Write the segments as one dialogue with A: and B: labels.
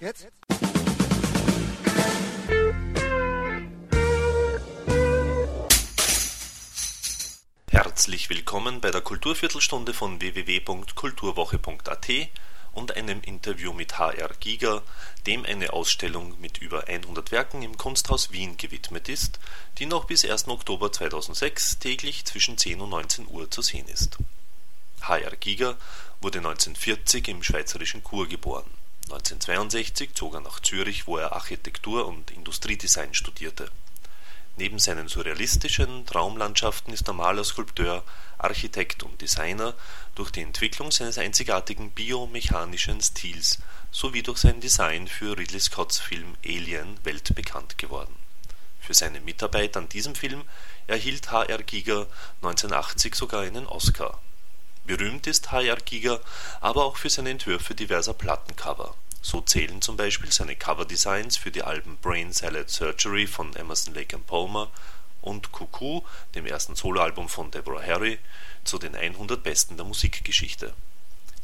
A: Jetzt?
B: Herzlich willkommen bei der Kulturviertelstunde von www.kulturwoche.at und einem Interview mit HR Giger, dem eine Ausstellung mit über 100 Werken im Kunsthaus Wien gewidmet ist, die noch bis 1. Oktober 2006 täglich zwischen 10 und 19 Uhr zu sehen ist. HR Giger wurde 1940 im schweizerischen Chur geboren. 1962 zog er nach Zürich, wo er Architektur und Industriedesign studierte. Neben seinen surrealistischen Traumlandschaften ist er Maler, Skulpteur, Architekt und Designer durch die Entwicklung seines einzigartigen biomechanischen Stils sowie durch sein Design für Ridley Scotts Film Alien weltbekannt geworden. Für seine Mitarbeit an diesem Film erhielt H.R. Giger 1980 sogar einen Oscar Berühmt ist. Giger aber auch für seine Entwürfe diverser Plattencover. So zählen zum Beispiel seine Coverdesigns für die Alben Brain Salad Surgery von Emerson Lake Palmer und Cuckoo, dem ersten Soloalbum von Deborah Harry, zu den 100 Besten der Musikgeschichte.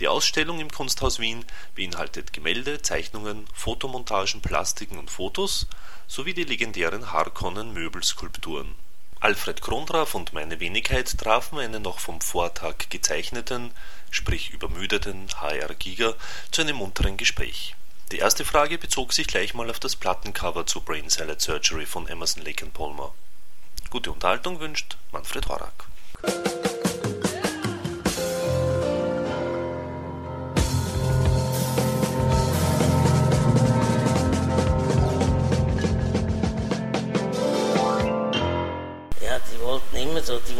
B: Die Ausstellung im Kunsthaus Wien beinhaltet Gemälde, Zeichnungen, Fotomontagen, Plastiken und Fotos sowie die legendären Harkonnen-Möbelskulpturen Alfred Krondraff und meine Wenigkeit trafen einen noch vom Vortag gezeichneten, sprich übermüdeten H.R. Giger zu einem munteren Gespräch. Die erste Frage bezog sich gleich mal auf das Plattencover zu Brain Salad Surgery von Emerson Lake Palmer. Gute Unterhaltung wünscht Manfred Horak.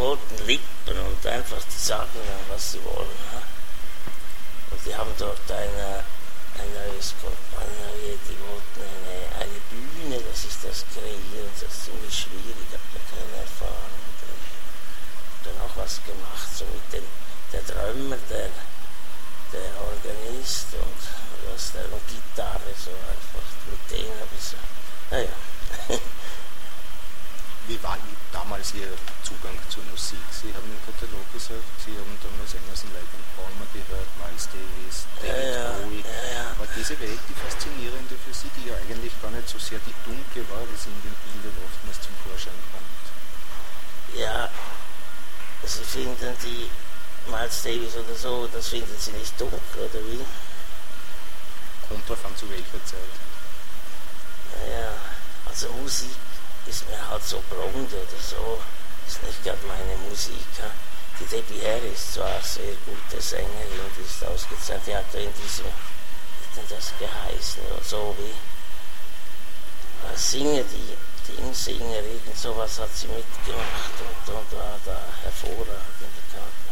C: Wollten lippen und einfach die sagen, was sie wollen. Und die haben dort eine, ein neues, neue, die wollten eine, eine Bühne, das ist das kreieren, das ist ziemlich schwierig, ich habe da keine Erfahrung drin. Dann auch was gemacht, so mit dem, der Drömer, der, der Organist und was, der Gitarre, so einfach, mit denen habe ich so, naja.
A: Wie war damals Ihr Zugang zur Musik? Sie haben im Katalog gesagt, Sie haben damals Emerson, Lake Palmer gehört, Miles Davis, David
C: ja,
A: Bowie.
C: Ja, ja.
A: War diese Welt die faszinierende für Sie, die ja eigentlich gar nicht so sehr die dunkle war, wie sie in den Bildern oftmals zum Vorschein kommt?
C: Ja, Sie finden die Miles Davis oder so, das finden Sie nicht dunkel, oder wie?
A: Kommt drauf an, zu welcher Zeit.
C: Ja, also Musik ist mir halt so blond oder so, ist nicht gerade meine Musik. Ja. Die Debbie Harris zwar eine sehr gute Sängerin und ist ausgezeichnet, die hat in diesem, wie denn das geheißen, oder so wie äh, Singer, die Dingsinger, irgend sowas hat sie mitgemacht und, und war da hervorragend.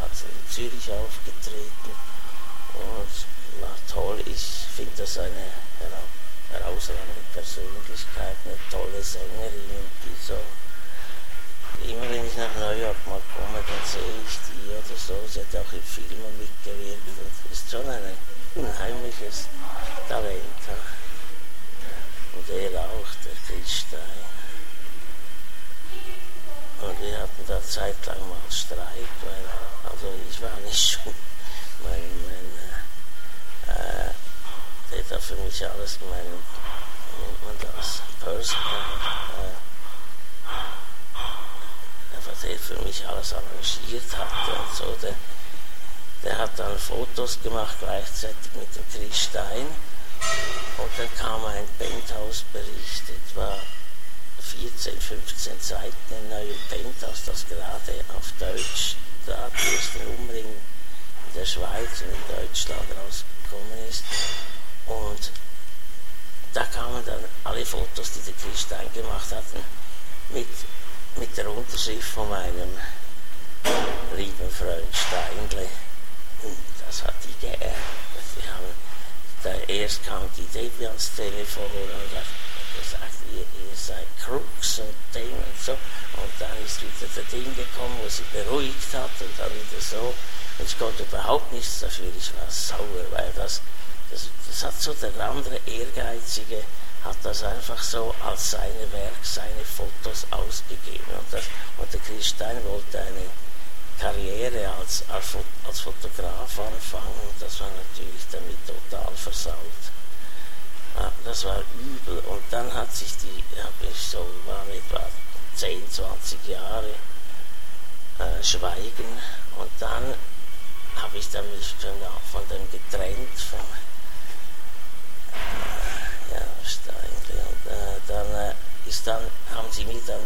C: Hat sie in Zürich aufgetreten und war toll. Ich finde das eine heraus herausragende Persönlichkeit, eine tolle Sängerin, die so, immer wenn ich nach New York mal komme, dann sehe ich die oder so, sie hat auch in Filmen mitgewirkt und ist schon ein unheimliches Talent. Und er auch, der Christstein. Und wir hatten da zeitlang mal Streit, weil, also ich war nicht schon, mein, mein der da für mich alles, mein, nennt man das, Personal, äh, der, der für mich alles arrangiert hatte und so, der, der hat dann Fotos gemacht gleichzeitig mit dem Chris Stein. Und dann kam ein Penthouse-Bericht, etwa 14, 15 Seiten im neuen Penthouse, das gerade auf Deutsch, da durch den Umring in der Schweiz und in Deutschland rausgekommen ist. Und da kamen dann alle Fotos, die der Christian gemacht hatten, mit, mit der Unterschrift von meinem lieben Freund Steinle. Und das hat die geärgert. Wir haben, da erst kam die Debbie ans Telefon und hat gesagt, ihr, ihr seid Crooks und Ding und so. Und dann ist wieder der Ding gekommen, wo sie beruhigt hat und dann wieder so. Und ich konnte überhaupt nichts dafür, ich war sauer, weil das das, das hat so der andere Ehrgeizige, hat das einfach so als seine Werk, seine Fotos ausgegeben. Und, das, und der Christian wollte eine Karriere als, als, als Fotograf anfangen und das war natürlich damit total versaut. Ah, das war übel. Und dann hat sich die, habe ich so, war etwa 10, 20 Jahre äh, Schweigen. Und dann habe ich dann mich von dem getrennt, äh, ja, Steinle. Und äh, dann äh, ist dann, haben sie mir dann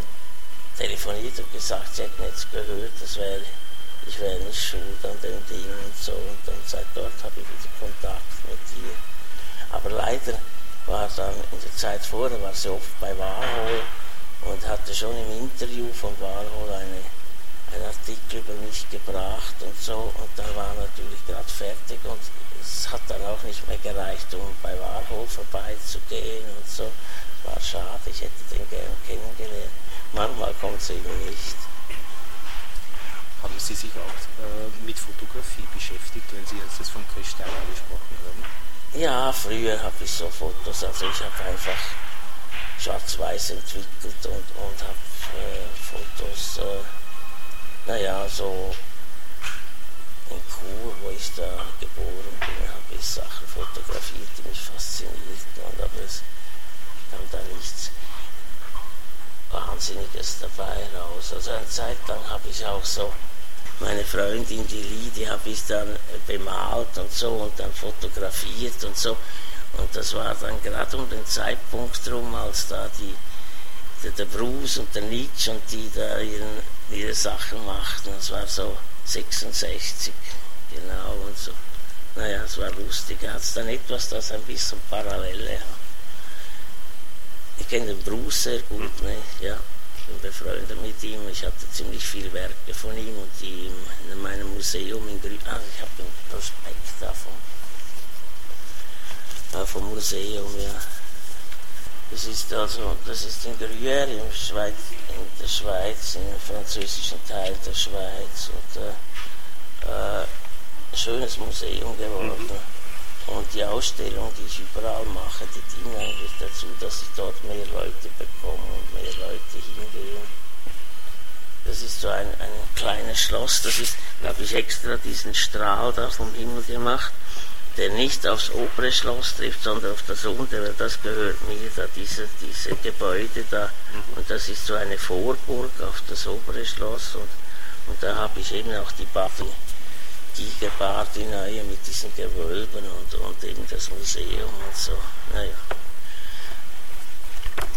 C: telefoniert und gesagt, sie hätten jetzt gehört, das wäre, ich wäre nicht schuld an dem Ding und so. Und dann seit dort habe ich wieder Kontakt mit ihr. Aber leider war dann in der Zeit vorher, war sie oft bei Warhol und hatte schon im Interview von Warhol eine, einen Artikel über mich gebracht und so. Und dann war natürlich gerade fertig und es hat dann auch nicht mehr gereicht, um bei Warhol vorbeizugehen und so. War schade, ich hätte den gern kennengelernt. Manchmal kommt es eben nicht.
A: Haben Sie sich auch äh, mit Fotografie beschäftigt, wenn Sie jetzt das von Christian angesprochen haben?
C: Ja, früher habe ich so Fotos, also ich habe einfach schwarz-weiß entwickelt und, und habe äh, Fotos, äh, naja, so in Chur, wo ich da geboren bin, habe ich Sachen fotografiert, die mich faszinierten, und aber es kam da nichts Wahnsinniges dabei raus. Also eine Zeit lang habe ich auch so meine Freundin, die Lie, habe ich dann bemalt und so und dann fotografiert und so. Und das war dann gerade um den Zeitpunkt rum, als da die, der, der Bruce und der Nietzsche und die da ihren, ihre Sachen machten. Das war so 66, genau und so. Naja, es war lustig. Hat es dann etwas, das ein bisschen Parallele hat. Ich kenne den Bruce sehr gut, ne? ja bin befreundet mit ihm. Ich hatte ziemlich viele Werke von ihm und die in meinem Museum in Grün. Ah, ich habe den Prospekt da vom, äh, vom Museum, ja. Das ist also, das ist in Gruyère in, Schweiz, in der Schweiz, im französischen Teil der Schweiz und äh, äh, ein schönes Museum geworden. Mhm. Und die Ausstellung, die ich überall mache, die dienen eigentlich dazu, dass ich dort mehr Leute bekomme und mehr Leute hingehen. Das ist so ein, ein kleines Schloss, das ist, da habe ich extra diesen Strahl da vom Himmel gemacht, der nicht aufs obere Schloss trifft, sondern auf das untere, das gehört mir, da diese, diese Gebäude da. Mhm. Und das ist so eine Vorburg auf das obere Schloss und, und da habe ich eben auch die Gigerbad die neue mit diesen Gewölben und, und eben das Museum und so. Naja.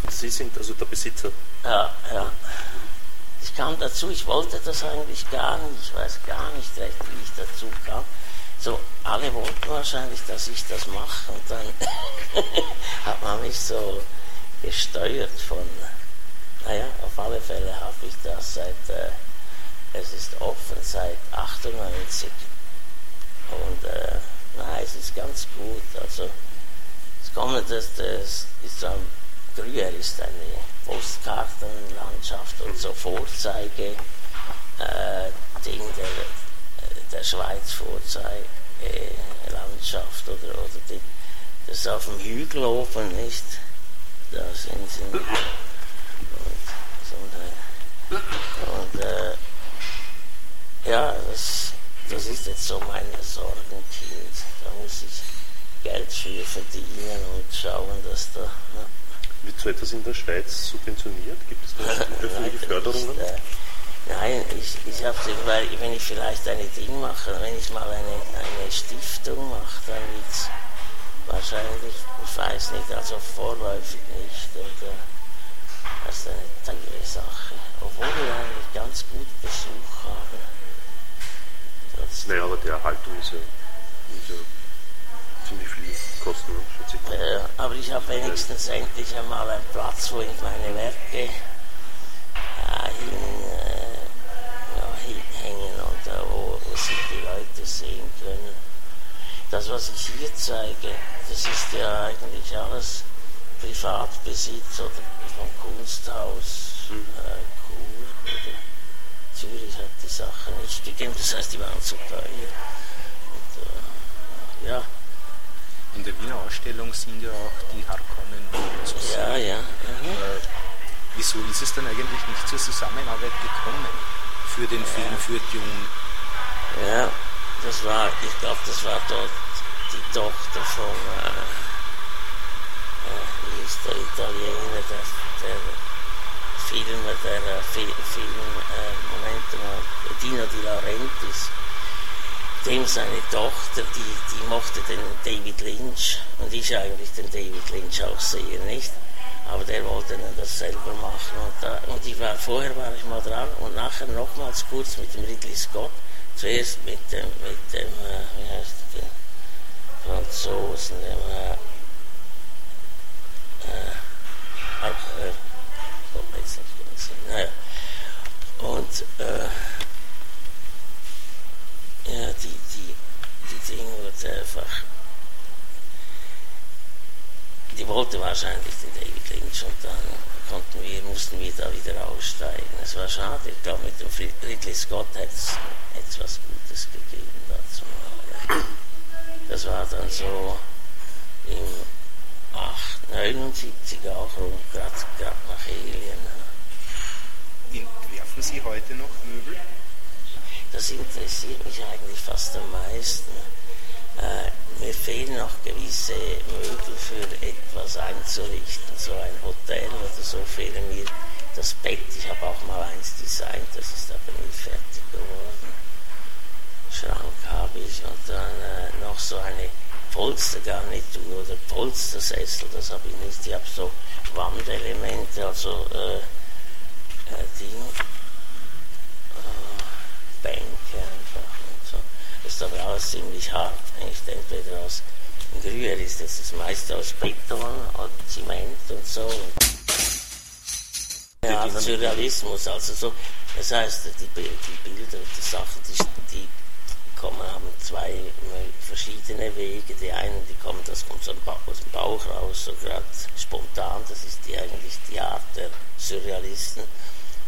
B: Sie sind also der Besitzer?
C: Ja, ja. Ich kam dazu, ich wollte das eigentlich gar nicht, ich weiß gar nicht recht, wie ich dazu kam. So, alle wollten wahrscheinlich, dass ich das mache und dann hat man mich so gesteuert von, naja, auf alle Fälle habe ich das seit, äh, es ist offen seit 98 und äh, nein, es ist ganz gut. Also es kommt, das, das ist so Gruyère ist eine Postkartenlandschaft und so Vorzeige äh, Ding der, der Schweiz Vorzeigelandschaft oder, oder die, das auf dem Hügel oben nicht. Da sind sie. Und, und äh, ja, das das ist jetzt so mein Sorgenkind. Da muss ich Geld für verdienen und schauen, dass da. Ja.
B: Wird so etwas in der Schweiz subventioniert? Gibt es da öffentliche Förderungen? Ist, äh,
C: nein, ich, ich habe weil wenn ich vielleicht eine Ding mache, wenn ich mal eine, eine Stiftung mache, dann wird es wahrscheinlich, ich weiß nicht, also vorläufig nicht. Oder, das ist eine teure Sache. Obwohl wir eigentlich ganz gut Besuch haben.
B: Naja, aber die Erhaltung ist ja, ist ja ziemlich viel kosten, schätze ich.
C: Ja, aber ich habe wenigstens endlich einmal einen Platz, wo ich meine Werke Leute sehen können. Das, was ich hier zeige, das ist ja eigentlich alles Privatbesitz oder vom Kunsthaus mhm. äh, Kur oder Zürich hat die Sache nicht gegeben, das heißt, die waren zu teuer. Und, äh, ja.
A: In der Wiener Ausstellung sind ja auch die Harkonnen zu sehen.
C: Ja, ja. Mhm.
A: Äh, wieso ist es dann eigentlich nicht zur Zusammenarbeit gekommen für den ja. Film, für Dune?
C: Ja, das war, ich glaube, das war dort die Tochter von, äh, ist der Italiener, der, der Filmer, der äh, Film, äh, Moment mal, Dino Di Laurentiis, dem seine Tochter, die, die mochte den David Lynch und ich eigentlich den David Lynch auch sehr, nicht? Aber der wollte dann das selber machen und, da, und ich war, vorher war ich mal dran und nachher nochmals kurz mit dem Ridley Scott, zuerst mit dem, mit dem, äh, wie heißt der, Franzosen, dem, äh, äh, äh, oh, jetzt nicht naja. Und, äh, ja, die, die, die Dinge wird einfach. Die wollte wahrscheinlich den David Lynch und dann konnten wir, mussten wir da wieder aussteigen. Es war schade, ich glaube mit dem Ridley Scott hätte es was Gutes gegeben dazu. Das war dann so im 8, 79 auch rum, gerade nach Alien.
A: Entwerfen Sie heute noch Möbel?
C: das interessiert mich eigentlich fast am meisten. Äh, mir fehlen noch gewisse Möbel für etwas einzurichten, so ein Hotel oder so fehlen mir das Bett. Ich habe auch mal eins designt, das ist aber nie fertig geworden. Schrank habe ich und dann äh, noch so eine Polstergarnitur oder Polstersessel, das habe ich nicht. Ich habe so Wandelemente, also äh, äh, Dinge Bänke einfach und so. Das ist aber alles ziemlich hart. Nicht? Entweder aus Grüher ist das, das meiste aus Beton oder Zement und so. Ja, Surrealismus, also so, das heißt, die, die Bilder, die Sachen, die, die kommen, haben zwei verschiedene Wege. Die einen, die kommen aus, aus dem Bauch raus, so gerade spontan, das ist die, eigentlich die Art der Surrealisten.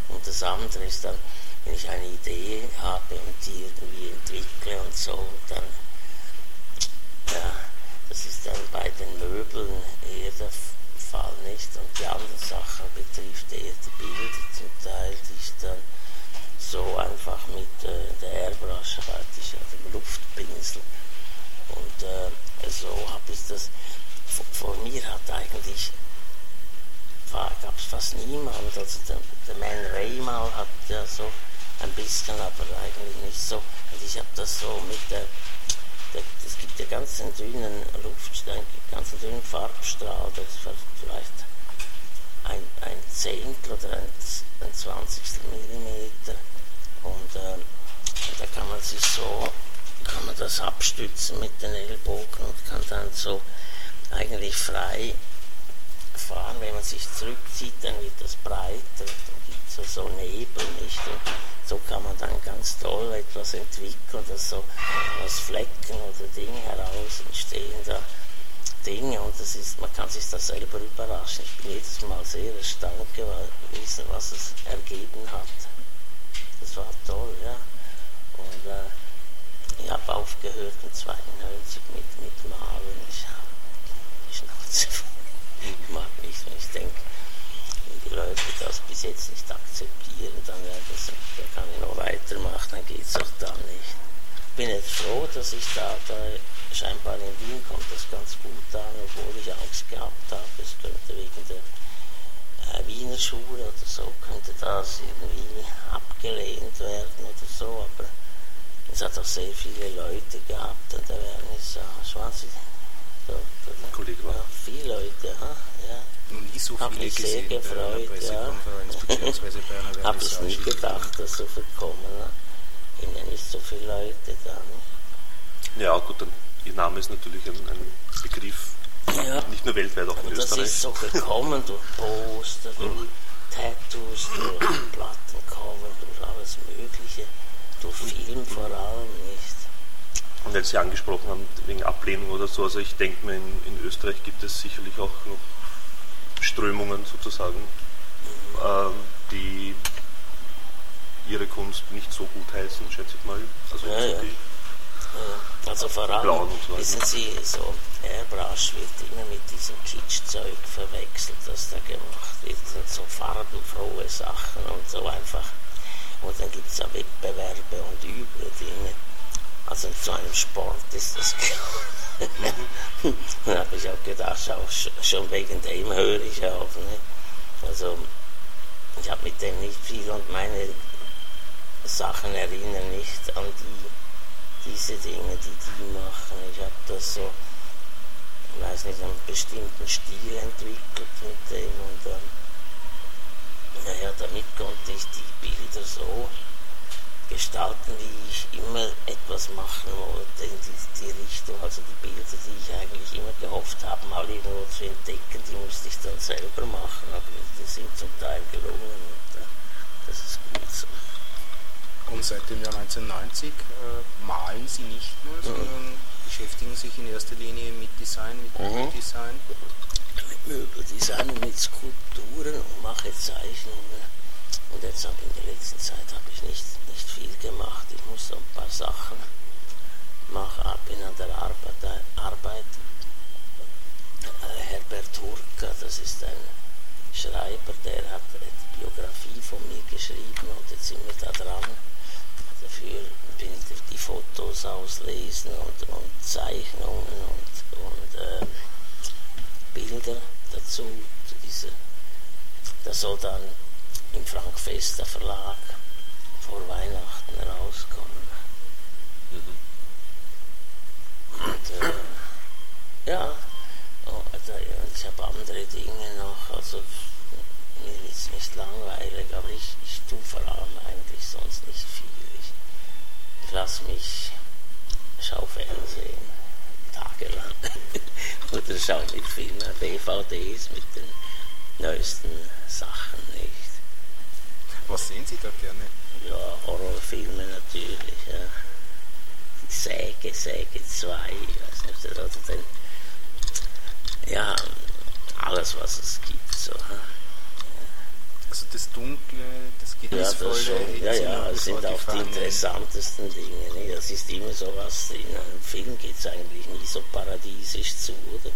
C: Und das andere ist dann, wenn ich eine Idee habe und die irgendwie entwickle und so, dann, ja, das ist dann bei den Möbeln eher der Fall nicht. Und die anderen Sachen betrifft eher die Bilder zum Teil, die ich dann so einfach mit äh, der Airbrush arbeite ich ja dem Luftpinsel. Und äh, so habe ich das, vor, vor mir hat eigentlich gab es fast niemand. Also der, der Man Ray mal hat ja so ein bisschen, aber eigentlich nicht so. Und ich habe das so mit der, es gibt ja ganz einen dünnen Luftstein, ganz dünnen Farbstrahl, das war vielleicht ein, ein Zehntel oder ein, ein Zwanzigstel Millimeter. Und äh, da kann man sich so, kann man das abstützen mit den Ellbogen und kann dann so eigentlich frei fahren. Wenn man sich zurückzieht, dann wird das breiter, so, so Nebel, nicht? Und so kann man dann ganz toll etwas entwickeln, dass so aus Flecken oder Dinge heraus entstehen da Dinge und das ist, man kann sich da selber überraschen. Ich bin jedes Mal sehr erstaunt gewesen, was es ergeben hat. Das war toll, ja. Und äh, ich habe aufgehört in 92 mit, mit Malen. Ich habe die Schnauze voll. Ich mag nicht mehr. Ich denke, die Leute das bis jetzt nicht akzeptieren, dann das, der kann ich noch weitermachen, dann geht es auch dann nicht. Ich bin jetzt froh, dass ich da, da scheinbar in Wien kommt das ganz gut an, obwohl ich Angst gehabt habe, es könnte wegen der äh, Wiener Schule oder so, könnte das irgendwie abgelehnt werden oder so, aber es hat auch sehr viele Leute gehabt und da werden es, äh, 20, so,
B: Kollege war.
C: Ja, viele Leute, ha? ja
A: noch nie so
C: Hab
A: viele
C: mich sehr
A: gesehen bei einer
C: gefreut,
A: Pressekonferenz
C: ja.
A: beziehungsweise bei einer
C: Habe ich nie gedacht, dass so viel kommen. Ne? Sind ja nicht so viele Leute da. Ne?
B: Ja, gut, dann, Ihr Name ist natürlich ein, ein Begriff,
C: Ja.
B: nicht nur weltweit, auch in
C: Und das
B: Österreich.
C: ist so gekommen durch Poster, durch Tattoos, durch Plattencover, durch alles Mögliche, durch Film vor allem nicht.
B: Und wenn Sie angesprochen haben, wegen Ablehnung oder so, also ich denke mir, in, in Österreich gibt es sicherlich auch noch Strömungen sozusagen, ähm, die ihre Kunst nicht so gut heißen, schätze ich mal. Also
C: Ja, ja.
B: die,
C: Also vor allem,
B: und so
C: wissen Sie, so Airbrush wird immer mit diesem Kitschzeug verwechselt, das da gemacht wird. Sind so farbenfrohe Sachen und so einfach. Und dann gibt es ja Wettbewerbe und üble Dinge. Also zu einem Sport ist das Dann habe ich auch gedacht, auch schon wegen dem höre ich auf. Ne? Also ich habe mit dem nicht viel und meine Sachen erinnern nicht an die, diese Dinge, die die machen. Ich habe das so, ich weiß nicht, einen bestimmten Stil entwickelt mit dem und ähm, naja, damit konnte ich die Bilder so gestalten, wie ich immer etwas machen wollte in die, die, Richtung. Also die Bilder, die ich eigentlich immer gehofft habe, mal irgendwo zu entdecken, die musste ich dann selber machen, aber die sind zum Teil gelungen und äh, das ist gut so.
A: Und seit dem Jahr 1990 äh, malen Sie nicht nur, mhm. sondern beschäftigen sich in erster Linie mit Design, mit mhm. Möbeldesign?
C: Mit Möbeldesign und mit Skulpturen und mache Zeichnungen. Und jetzt habe in der letzten Zeit habe ich nicht, nicht viel gemacht. Ich muss so ein paar Sachen machen. Bin an der Arbeit. Arbeit. Äh, Herbert Hurka, das ist ein Schreiber, der hat die Biografie von mir geschrieben und jetzt sind wir da dran. Dafür bin ich die Fotos auslesen und, und Zeichnungen und, und äh, Bilder dazu. Zu dieser, das soll dann im Frankfester Verlag vor Weihnachten rauskommen. Mhm. Und äh, ja, oh, also, ich habe andere Dinge noch, also mir ist nicht langweilig, aber ich, ich tue vor allem eigentlich sonst nicht viel. Ich, lasse mich, schau Fernsehen tagelang oder schau mit Filmen, DVDs mit den neuesten Sachen nicht.
A: Was sehen Sie da gerne?
C: Ja, Horrorfilme natürlich. Ja. Die Säge, Säge 2, ich weiß nicht, oder den, ja, alles, was es gibt. So.
A: Also das Dunkle, das Geheimnisvolle.
C: Ja, das ja, ja, das sind auch die interessantesten Dinge. Ne? Das ist immer so was, in einem Film geht es eigentlich nie so paradiesisch zu, oder?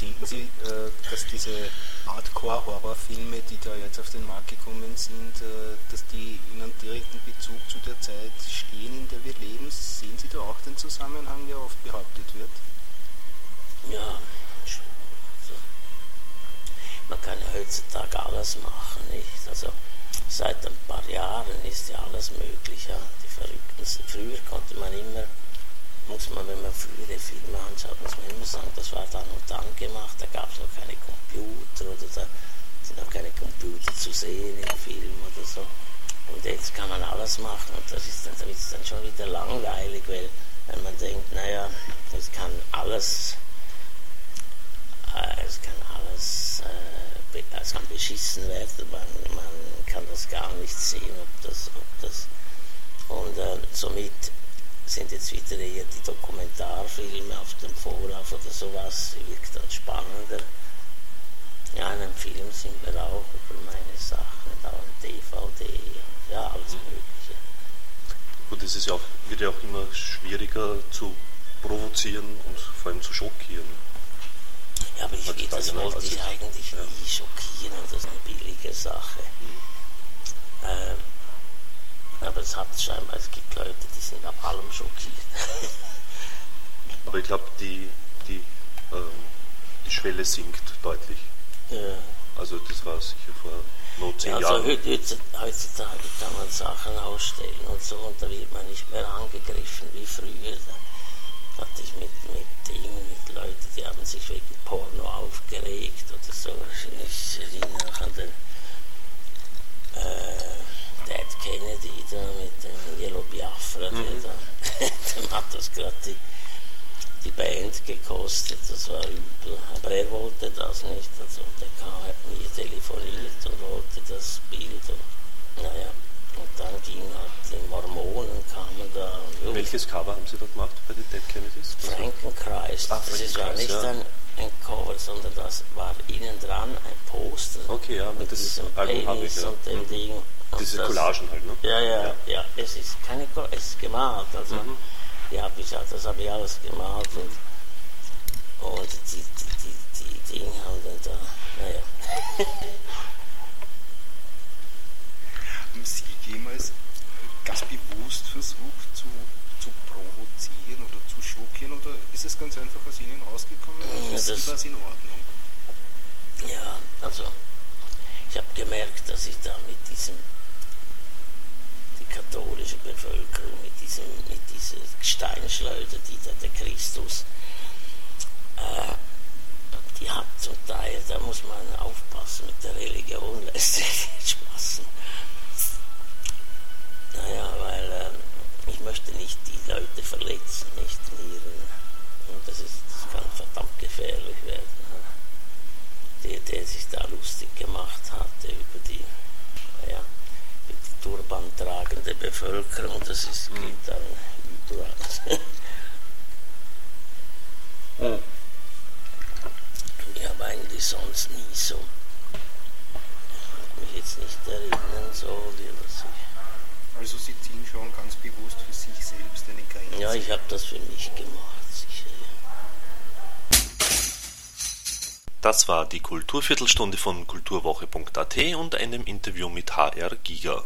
A: Denken Sie, äh, dass diese Hardcore-Horrorfilme, die da jetzt auf den Markt gekommen sind, äh, dass die in einem direkten Bezug zu der Zeit stehen, in der wir leben? Sehen Sie da auch den Zusammenhang, der oft behauptet wird?
C: Ja, also, man kann ja heutzutage alles machen, nicht? Also seit ein paar Jahren ist ja alles möglich. Ja? Die Verrückten, früher konnte man immer muss man, wenn man frühere Filme anschaut, muss man immer sagen, das war dann und dann gemacht, da gab es noch keine Computer oder da sind noch keine Computer zu sehen im Film oder so. Und jetzt kann man alles machen und das ist dann, das ist dann schon wieder langweilig, weil wenn man denkt, naja, es kann alles, äh, es kann alles, äh, es kann beschissen werden, man, man kann das gar nicht sehen, ob das, ob das, und äh, somit sind jetzt wieder eher die Dokumentarfilme auf dem Vorlauf oder sowas, wirkt dann spannender. Ja, in einem Film sind wir auch über meine Sachen, da ein DVD, ja, alles Mögliche.
B: Gut, es ist ja auch, wird ja auch immer schwieriger zu provozieren und vor allem zu schockieren.
C: Ja, aber ich, das wollte ich eigentlich ja. nie schockieren, das ist eine billige Sache. Mhm. Ähm, aber es hat scheinbar, es gibt Leute, die sind ab allem schockiert.
B: Aber ich glaube, die, die, ähm, die Schwelle sinkt deutlich. Ja. Also das war sicher vor nur zehn ja, also
C: Jahren. Heutzutage kann man Sachen ausstellen und so und da wird man nicht mehr angegriffen wie früher. Da hatte ich mit, mit Dingen, mit Leuten, die haben sich wegen Porno aufgeregt oder so. Ich erinnere an den äh, Ted Kennedy da mit dem Yellow Biafra, mhm. da, dem hat das gerade die, die Band gekostet, das war übel. Aber er wollte das nicht, also der kam, hat mir telefoniert und wollte das Bild und naja. Und dann ging halt die Mormonen kamen da.
B: Welches Cover haben Sie da gemacht bei den Dead Kennedys?
C: Frankenkreis. Ah, das war nicht ja. ein, ein, Cover, sondern das war innen dran ein Poster.
B: Okay, ja, mit diesem Album ich, ja.
C: und dem mhm. Ding.
B: Diese Collagen halt, ne?
C: Ja, ja, ja, ja. Es ist keine es ist gemalt. Also, mhm. ich, das habe ich alles gemalt und, und die, die, die, die Dinge haben dann da, naja.
A: haben Sie jemals ganz bewusst versucht zu, zu provozieren oder zu schockieren? ist es ganz einfach aus Ihnen rausgekommen
C: Ja,
A: ist
C: das-
A: das in Ordnung?
C: Ja, also ich habe gemerkt, dass ich da mit diesem, die katholische Bevölkerung, mit, diesem, mit dieser Steinschleuder, die da der Christus, äh, die hat zum Teil, da muss man aufpassen mit der Religion, lässt sich nicht spaßen. Naja, weil äh, ich möchte nicht die Leute verletzen, nicht in und das, ist, das kann verdammt gefährlich werden der, der sich da lustig gemacht hatte über die, ja, über die turban tragende Bevölkerung. Das ist, geht dann überall. ich habe eigentlich sonst nie so, ich mich jetzt nicht erinnern, so wie was ich.
A: Also Sie ziehen schon ganz bewusst für sich selbst eine Grenze.
C: Ja, ich habe das für mich gemacht, sicher.
B: Das war die Kulturviertelstunde von kulturwoche.at und einem Interview mit HR Giga.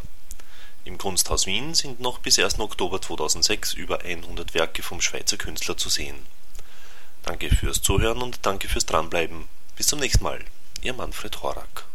B: Im Kunsthaus Wien sind noch bis 1. Oktober 2006 über 100 Werke vom Schweizer Künstler zu sehen. Danke fürs Zuhören und danke fürs Dranbleiben. Bis zum nächsten Mal. Ihr Manfred Horak.